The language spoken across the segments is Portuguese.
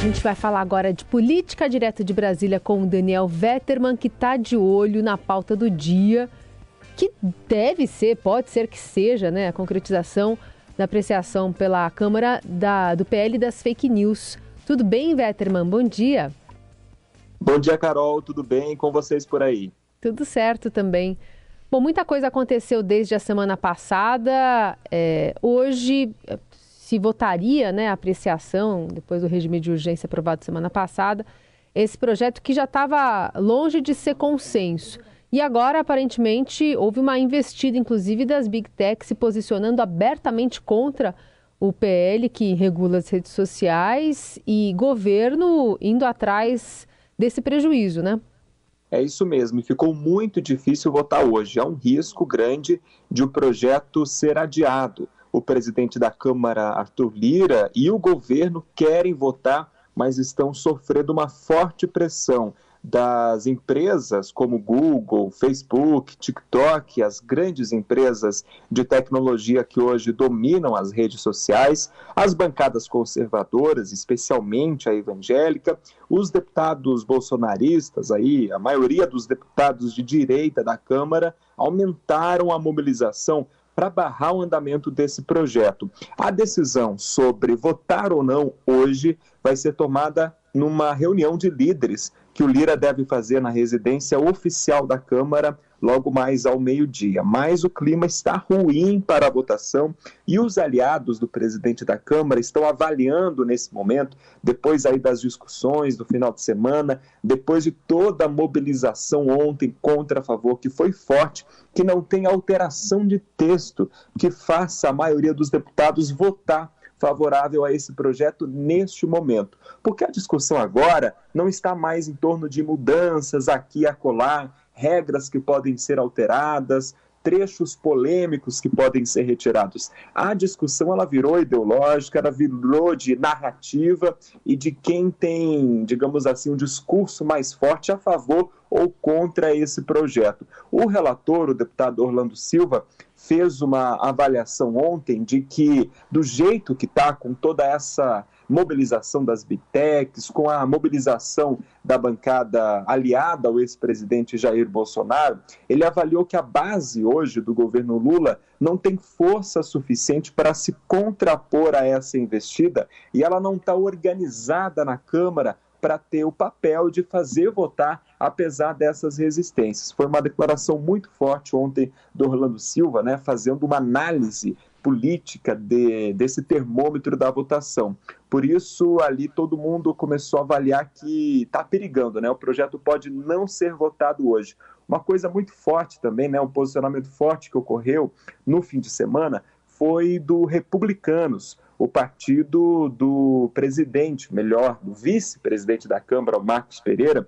A gente vai falar agora de política direto de Brasília com o Daniel Vetterman, que está de olho na pauta do dia, que deve ser, pode ser que seja, né, a concretização da apreciação pela Câmara da, do PL das fake news. Tudo bem, Vetterman? Bom dia. Bom dia, Carol. Tudo bem com vocês por aí? Tudo certo também. Bom, muita coisa aconteceu desde a semana passada. É, hoje, se votaria né, a apreciação, depois do regime de urgência aprovado semana passada, esse projeto que já estava longe de ser consenso. E agora, aparentemente, houve uma investida, inclusive, das Big Tech se posicionando abertamente contra o PL que regula as redes sociais e governo indo atrás desse prejuízo, né? É isso mesmo, e ficou muito difícil votar hoje. Há um risco grande de o projeto ser adiado o presidente da Câmara, Arthur Lira, e o governo querem votar, mas estão sofrendo uma forte pressão das empresas como Google, Facebook, TikTok, as grandes empresas de tecnologia que hoje dominam as redes sociais, as bancadas conservadoras, especialmente a evangélica, os deputados bolsonaristas aí, a maioria dos deputados de direita da Câmara aumentaram a mobilização para barrar o andamento desse projeto. A decisão sobre votar ou não hoje vai ser tomada numa reunião de líderes que o Lira deve fazer na residência oficial da Câmara logo mais ao meio-dia. Mas o clima está ruim para a votação e os aliados do presidente da Câmara estão avaliando nesse momento, depois aí das discussões do final de semana, depois de toda a mobilização ontem contra a favor, que foi forte, que não tem alteração de texto que faça a maioria dos deputados votar favorável a esse projeto neste momento. Porque a discussão agora não está mais em torno de mudanças aqui e acolá, regras que podem ser alteradas, trechos polêmicos que podem ser retirados. A discussão ela virou ideológica, ela virou de narrativa e de quem tem, digamos assim, um discurso mais forte a favor ou contra esse projeto. O relator, o deputado Orlando Silva, fez uma avaliação ontem de que, do jeito que está, com toda essa mobilização das Bitecs, com a mobilização da bancada aliada ao ex-presidente Jair Bolsonaro, ele avaliou que a base hoje do governo Lula não tem força suficiente para se contrapor a essa investida e ela não está organizada na Câmara para ter o papel de fazer votar apesar dessas resistências. Foi uma declaração muito forte ontem do Orlando Silva, né, fazendo uma análise política de, desse termômetro da votação. Por isso, ali todo mundo começou a avaliar que está perigando, né? O projeto pode não ser votado hoje. Uma coisa muito forte também, né? Um posicionamento forte que ocorreu no fim de semana foi do Republicanos, o partido do presidente, melhor, do vice-presidente da Câmara, Marcos Pereira,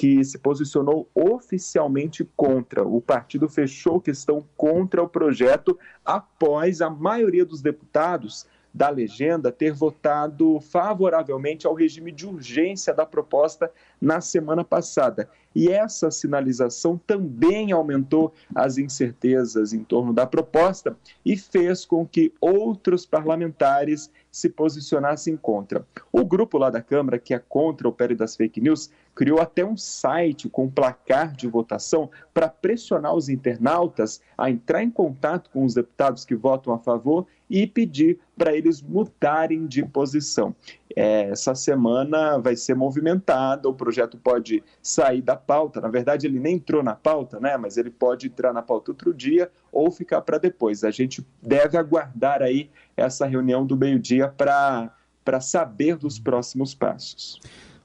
que se posicionou oficialmente contra. O partido fechou questão contra o projeto após a maioria dos deputados da legenda ter votado favoravelmente ao regime de urgência da proposta na semana passada. E essa sinalização também aumentou as incertezas em torno da proposta e fez com que outros parlamentares se posicionassem contra. O grupo lá da Câmara, que é contra o PL das fake news, criou até um site com placar de votação para pressionar os internautas a entrar em contato com os deputados que votam a favor e pedir para eles mudarem de posição. É, essa semana vai ser movimentada, o projeto pode sair da pauta. Na verdade, ele nem entrou na pauta, né? Mas ele pode entrar na pauta outro dia ou ficar para depois. A gente deve aguardar aí essa reunião do meio-dia para saber dos próximos passos.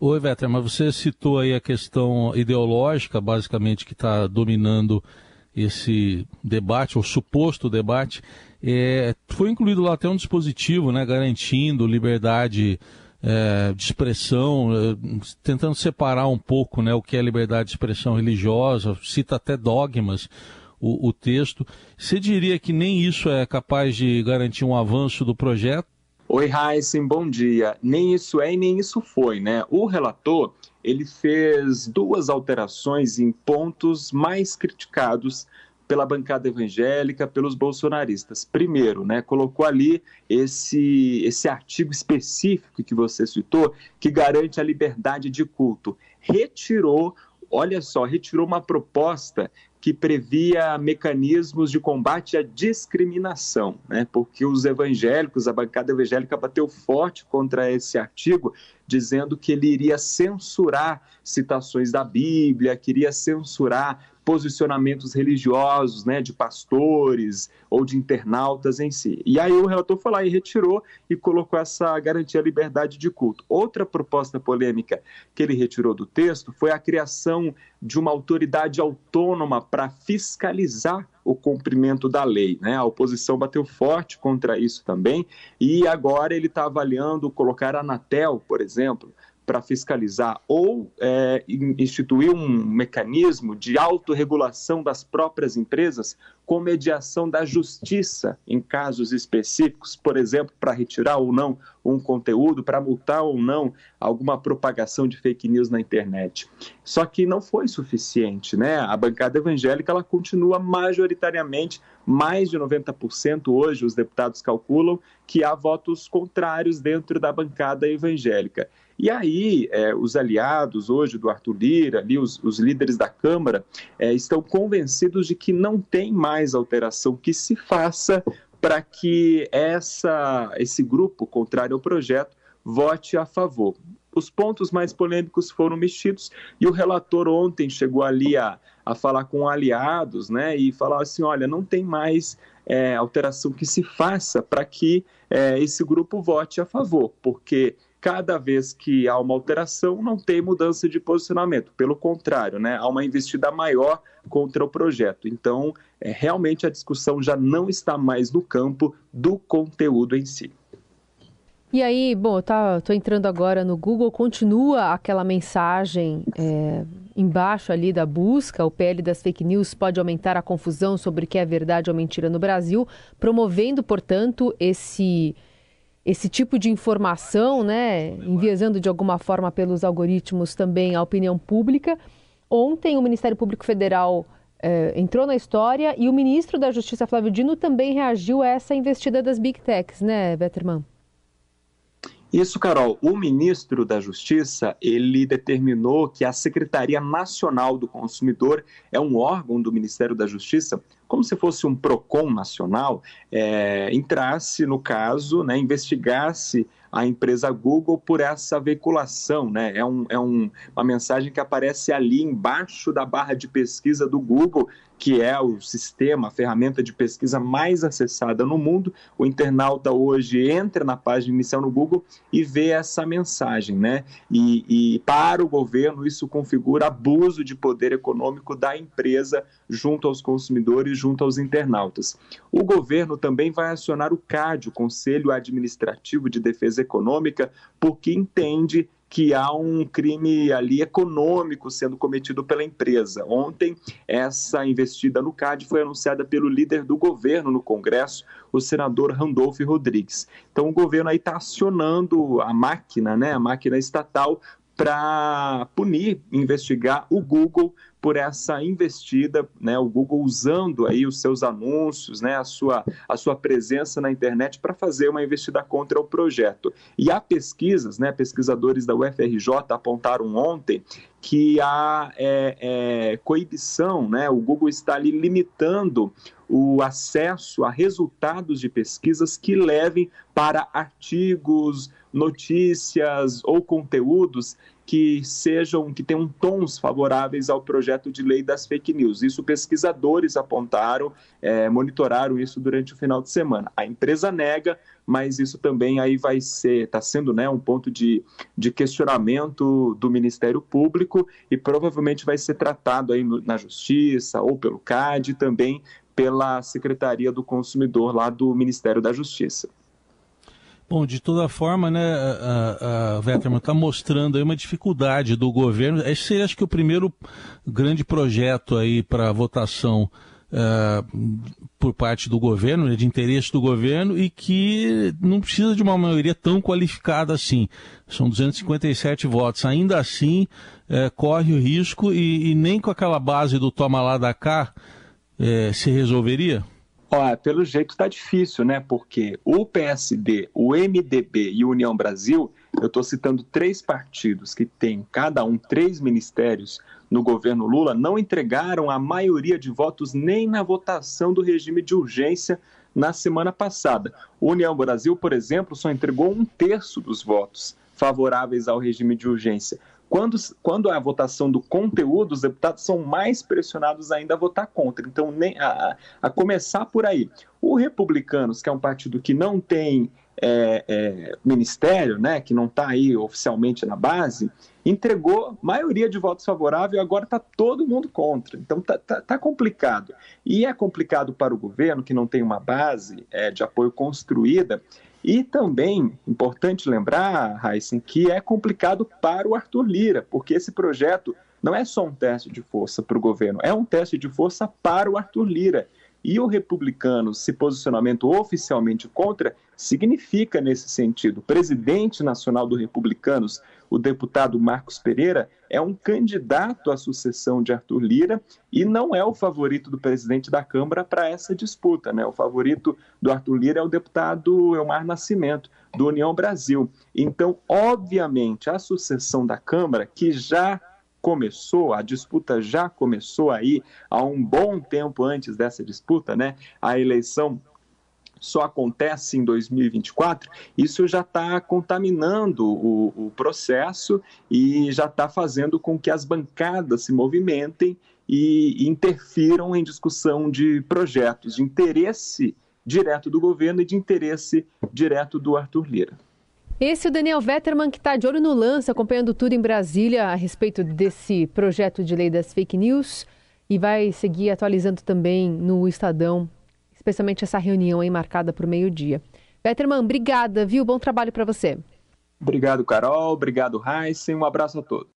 Oi, Vetra, mas você citou aí a questão ideológica, basicamente, que está dominando esse debate, ou suposto debate. É, foi incluído lá até um dispositivo, né, garantindo liberdade é, de expressão, é, tentando separar um pouco né, o que é liberdade de expressão religiosa, cita até dogmas o, o texto. Você diria que nem isso é capaz de garantir um avanço do projeto? Oi, Heisen, bom dia. Nem isso é e nem isso foi, né? O relator, ele fez duas alterações em pontos mais criticados pela bancada evangélica, pelos bolsonaristas. Primeiro, né, colocou ali esse, esse artigo específico que você citou, que garante a liberdade de culto. Retirou olha só, retirou uma proposta que previa mecanismos de combate à discriminação, né? porque os evangélicos, a bancada evangélica bateu forte contra esse artigo, dizendo que ele iria censurar citações da Bíblia, queria censurar posicionamentos religiosos, né, de pastores ou de internautas em si. E aí o relator foi lá e retirou e colocou essa garantia à liberdade de culto. Outra proposta polêmica que ele retirou do texto foi a criação de uma autoridade autônoma para fiscalizar o cumprimento da lei. Né? A oposição bateu forte contra isso também e agora ele está avaliando colocar a Anatel, por exemplo, para fiscalizar ou é, instituir um mecanismo de autorregulação das próprias empresas com mediação da justiça em casos específicos, por exemplo, para retirar ou não um conteúdo, para multar ou não alguma propagação de fake news na internet. Só que não foi suficiente, né? A bancada evangélica ela continua majoritariamente mais de 90% hoje os deputados calculam que há votos contrários dentro da bancada evangélica. E aí, é, os aliados hoje do Arthur Lira, ali, os, os líderes da Câmara, é, estão convencidos de que não tem mais alteração que se faça para que essa, esse grupo contrário ao projeto vote a favor. Os pontos mais polêmicos foram mexidos e o relator ontem chegou ali a, a falar com aliados né, e falar assim: olha, não tem mais é, alteração que se faça para que é, esse grupo vote a favor, porque cada vez que há uma alteração, não tem mudança de posicionamento. Pelo contrário, né, há uma investida maior contra o projeto. Então, é, realmente a discussão já não está mais no campo do conteúdo em si. E aí, bom, tá, tô entrando agora no Google, continua aquela mensagem é, embaixo ali da busca, o PL das fake news pode aumentar a confusão sobre o que é verdade ou mentira no Brasil, promovendo, portanto, esse esse tipo de informação, né, enviesando de alguma forma pelos algoritmos também a opinião pública. Ontem o Ministério Público Federal eh, entrou na história e o ministro da Justiça, Flávio Dino, também reagiu a essa investida das Big Techs, né, Betterman? Isso, Carol. O ministro da Justiça ele determinou que a Secretaria Nacional do Consumidor é um órgão do Ministério da Justiça, como se fosse um Procon nacional, é, entrasse no caso, né, investigasse a empresa Google por essa veiculação, né? É, um, é um, uma mensagem que aparece ali embaixo da barra de pesquisa do Google, que é o sistema, a ferramenta de pesquisa mais acessada no mundo. O internauta hoje entra na página inicial no Google e vê essa mensagem, né? E, e para o governo isso configura abuso de poder econômico da empresa junto aos consumidores, junto aos internautas. O governo também vai acionar o CAD, o Conselho Administrativo de Defesa Econômica, porque entende que há um crime ali econômico sendo cometido pela empresa. Ontem, essa investida no CAD foi anunciada pelo líder do governo no Congresso, o senador Randolph Rodrigues. Então, o governo aí está acionando a máquina, né, a máquina estatal, para punir, investigar o Google por essa investida, né, o Google usando aí os seus anúncios, né, a sua, a sua presença na internet para fazer uma investida contra o projeto. E há pesquisas, né, pesquisadores da UFRJ apontaram ontem que há é, é, coibição, né, o Google está ali limitando o acesso a resultados de pesquisas que levem para artigos, notícias ou conteúdos que sejam, que tenham tons favoráveis ao projeto de lei das fake news. Isso pesquisadores apontaram, é, monitoraram isso durante o final de semana. A empresa nega, mas isso também aí vai ser, está sendo né, um ponto de, de questionamento do Ministério Público e provavelmente vai ser tratado aí na Justiça ou pelo CAD também pela Secretaria do Consumidor lá do Ministério da Justiça. Bom, de toda forma, né, a, Vetterman está mostrando aí uma dificuldade do governo. Esse seria, acho que, o primeiro grande projeto aí para votação uh, por parte do governo, né, de interesse do governo, e que não precisa de uma maioria tão qualificada assim. São 257 votos. Ainda assim, uh, corre o risco, e, e nem com aquela base do toma lá da cá, é, se resolveria? Olha, pelo jeito está difícil, né? Porque o PSD, o MDB e o União Brasil, eu estou citando três partidos que têm cada um três ministérios no governo Lula, não entregaram a maioria de votos nem na votação do regime de urgência na semana passada. O União Brasil, por exemplo, só entregou um terço dos votos favoráveis ao regime de urgência. Quando, quando a votação do conteúdo, os deputados são mais pressionados ainda a votar contra. Então, nem, a, a começar por aí. O Republicanos, que é um partido que não tem é, é, ministério, né, que não está aí oficialmente na base, entregou maioria de votos favoráveis, agora está todo mundo contra. Então está tá, tá, complicado. E é complicado para o governo, que não tem uma base é, de apoio construída, e também, importante lembrar, Heisen, que é complicado para o Arthur Lira, porque esse projeto não é só um teste de força para o governo, é um teste de força para o Arthur Lira. E o republicano se posicionamento oficialmente contra significa nesse sentido. O presidente nacional do Republicanos, o deputado Marcos Pereira, é um candidato à sucessão de Arthur Lira e não é o favorito do presidente da Câmara para essa disputa. Né? O favorito do Arthur Lira é o deputado Elmar Nascimento, do União Brasil. Então, obviamente, a sucessão da Câmara, que já começou, a disputa já começou aí há um bom tempo antes dessa disputa, né? A eleição só acontece em 2024, isso já está contaminando o, o, processo e já está fazendo com que as bancadas se movimentem e, interfiram em discussão de projetos de interesse direto do governo e de interesse direto do Arthur Lira. Esse é o Daniel Vetterman, que está de olho no lance, acompanhando tudo em Brasília a respeito desse projeto de lei das fake news e vai seguir atualizando também no Estadão, especialmente essa reunião aí marcada para o meio-dia. Vetterman, obrigada, viu? Bom trabalho para você. Obrigado, Carol. Obrigado, Heisen. Um abraço a todos.